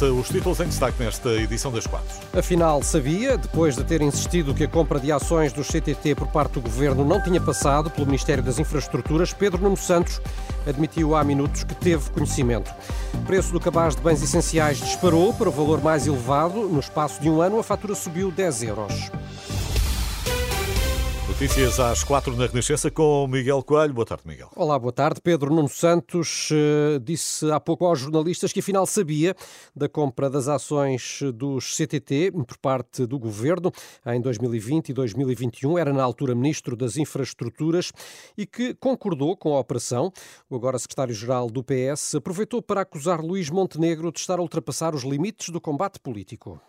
Os títulos em destaque nesta edição das quatro. Afinal, sabia, depois de ter insistido que a compra de ações do CTT por parte do governo não tinha passado pelo Ministério das Infraestruturas, Pedro Nuno Santos admitiu há minutos que teve conhecimento. O preço do cabaz de bens essenciais disparou para o valor mais elevado. No espaço de um ano, a fatura subiu 10 euros. Notícias às quatro na Renascença com Miguel Coelho. Boa tarde, Miguel. Olá, boa tarde. Pedro Nuno Santos uh, disse há pouco aos jornalistas que afinal sabia da compra das ações dos CTT por parte do governo em 2020 e 2021. Era na altura ministro das Infraestruturas e que concordou com a operação. O agora secretário-geral do PS aproveitou para acusar Luís Montenegro de estar a ultrapassar os limites do combate político.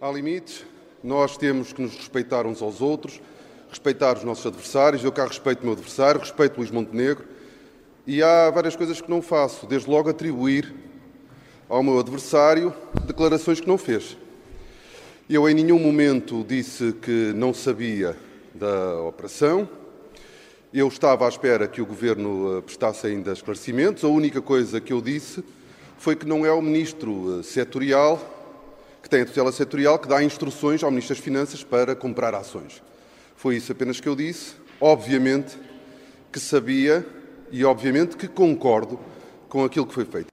Há limites, nós temos que nos respeitar uns aos outros respeitar os nossos adversários. Eu cá respeito o meu adversário, respeito Luís Montenegro. E há várias coisas que não faço, desde logo atribuir ao meu adversário declarações que não fez. Eu em nenhum momento disse que não sabia da operação. Eu estava à espera que o Governo eh, prestasse ainda esclarecimentos. A única coisa que eu disse foi que não é o Ministro eh, setorial, que tem a tutela setorial, que dá instruções ao Ministro das Finanças para comprar ações. Foi isso apenas que eu disse. Obviamente que sabia e obviamente que concordo com aquilo que foi feito.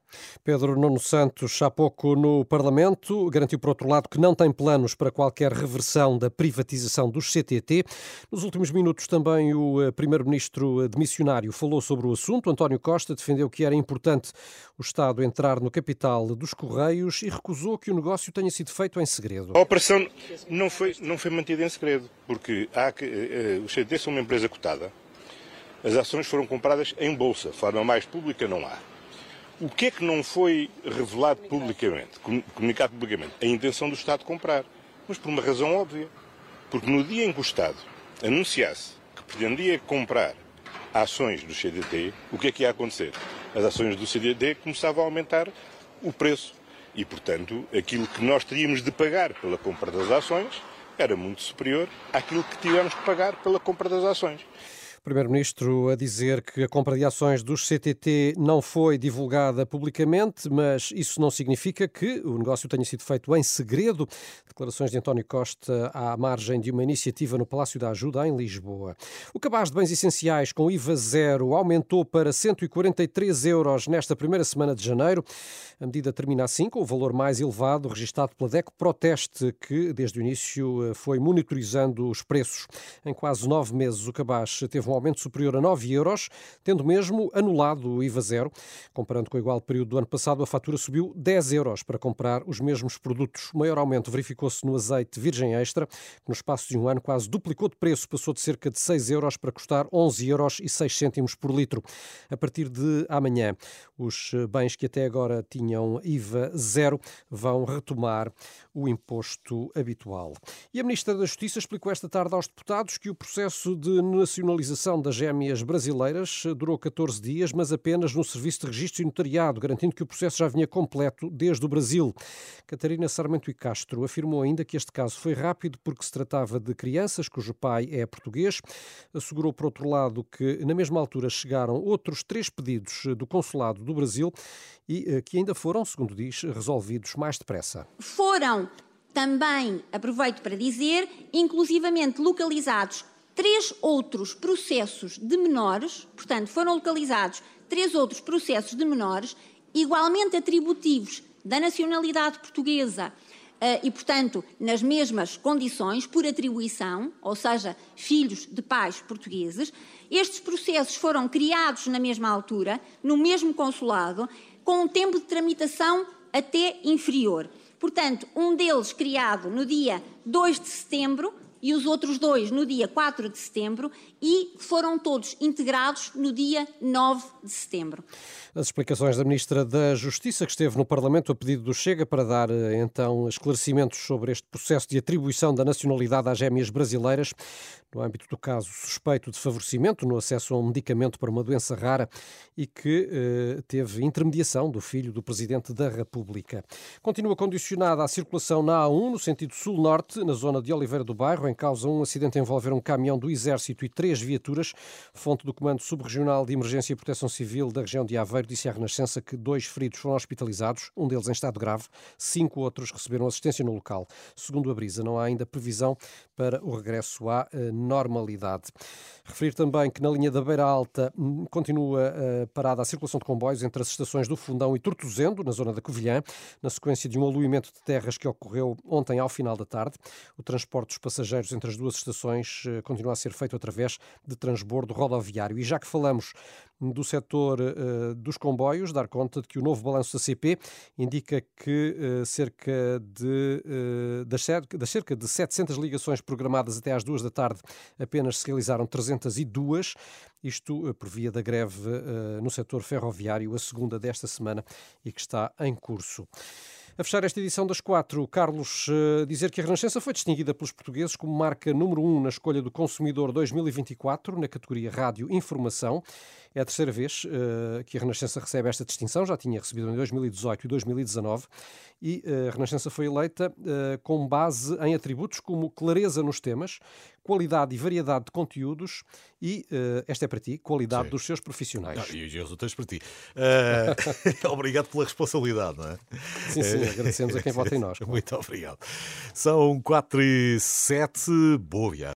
Pedro Nuno Santos, há pouco no Parlamento, garantiu, por outro lado, que não tem planos para qualquer reversão da privatização dos CTT. Nos últimos minutos, também o eh, Primeiro-Ministro demissionário falou sobre o assunto. António Costa defendeu que era importante o Estado entrar no capital dos Correios e recusou que o negócio tenha sido feito em segredo. A operação não foi, não foi mantida em segredo, porque há uh, os CTT são uma empresa cotada. As ações foram compradas em bolsa, forma mais pública não há. O que é que não foi revelado publicamente, comunicado publicamente? A intenção do Estado comprar. Mas por uma razão óbvia. Porque no dia em que o Estado anunciasse que pretendia comprar ações do CDT, o que é que ia acontecer? As ações do CDT começavam a aumentar o preço. E, portanto, aquilo que nós teríamos de pagar pela compra das ações era muito superior àquilo que tivemos que pagar pela compra das ações. Primeiro-Ministro a dizer que a compra de ações dos CTT não foi divulgada publicamente, mas isso não significa que o negócio tenha sido feito em segredo. Declarações de António Costa à margem de uma iniciativa no Palácio da Ajuda, em Lisboa. O cabaz de bens essenciais com IVA zero aumentou para 143 euros nesta primeira semana de janeiro. A medida termina assim com o valor mais elevado registado pela DECO Proteste, que desde o início foi monitorizando os preços. Em quase nove meses, o cabaz teve um um aumento superior a 9 euros, tendo mesmo anulado o IVA zero. Comparando com o igual período do ano passado, a fatura subiu 10 euros para comprar os mesmos produtos. O maior aumento verificou-se no azeite virgem extra, que no espaço de um ano quase duplicou de preço, passou de cerca de 6 euros para custar 11 euros e 6 cêntimos por litro. A partir de amanhã, os bens que até agora tinham IVA zero vão retomar o imposto habitual. E a Ministra da Justiça explicou esta tarde aos deputados que o processo de nacionalização extradição das gêmeas brasileiras durou 14 dias, mas apenas no Serviço de Registro e Notariado, garantindo que o processo já vinha completo desde o Brasil. Catarina Sarmento e Castro afirmou ainda que este caso foi rápido porque se tratava de crianças cujo pai é português. Assegurou, por outro lado, que na mesma altura chegaram outros três pedidos do Consulado do Brasil e eh, que ainda foram, segundo diz, resolvidos mais depressa. Foram também, aproveito para dizer, inclusivamente localizados três outros processos de menores, portanto, foram localizados três outros processos de menores, igualmente atributivos da nacionalidade portuguesa eh, e, portanto, nas mesmas condições, por atribuição, ou seja, filhos de pais portugueses. Estes processos foram criados na mesma altura, no mesmo consulado, com um tempo de tramitação até inferior. Portanto, um deles criado no dia 2 de setembro, e os outros dois no dia 4 de setembro e foram todos integrados no dia 9 de setembro. As explicações da Ministra da Justiça, que esteve no Parlamento a pedido do Chega para dar então esclarecimentos sobre este processo de atribuição da nacionalidade às gêmeas brasileiras. No âmbito do caso suspeito de favorecimento no acesso a um medicamento para uma doença rara e que eh, teve intermediação do filho do Presidente da República. Continua condicionada a circulação na A1, no sentido sul-norte, na zona de Oliveira do Bairro, em causa um acidente envolver um caminhão do Exército e três viaturas. Fonte do Comando Subregional de Emergência e Proteção Civil da região de Aveiro disse à Renascença que dois feridos foram hospitalizados, um deles em estado grave, cinco outros receberam assistência no local. Segundo a Brisa, não há ainda previsão para o regresso à eh, normalidade. Referir também que na linha da Beira Alta hum, continua eh, parada a circulação de comboios entre as estações do Fundão e Tortozendo, na zona da Covilhã, na sequência de um aluimento de terras que ocorreu ontem ao final da tarde. O transporte dos passageiros entre as duas estações eh, continua a ser feito através de transbordo rodoviário. E já que falamos do setor uh, dos comboios, dar conta de que o novo balanço da CP indica que uh, cerca de, cerca, das cerca de 700 ligações programadas até às duas da tarde, apenas se realizaram 302, isto por via da greve no setor ferroviário, a segunda desta semana e que está em curso. A fechar esta edição das quatro, Carlos, uh, dizer que a Renascença foi distinguida pelos portugueses como marca número um na escolha do consumidor 2024 na categoria Rádio Informação. É a terceira vez uh, que a Renascença recebe esta distinção, já tinha recebido em 2018 e 2019, e uh, a Renascença foi eleita com base em atributos como clareza nos temas, qualidade e variedade de conteúdos e, esta é para ti, qualidade Sim. dos seus profissionais. Não, e os outros para ti. obrigado pela responsabilidade, não é? Sim, sim agradecemos a quem vota em nós. Muito obrigado. São 4 e 7. Boa viagem.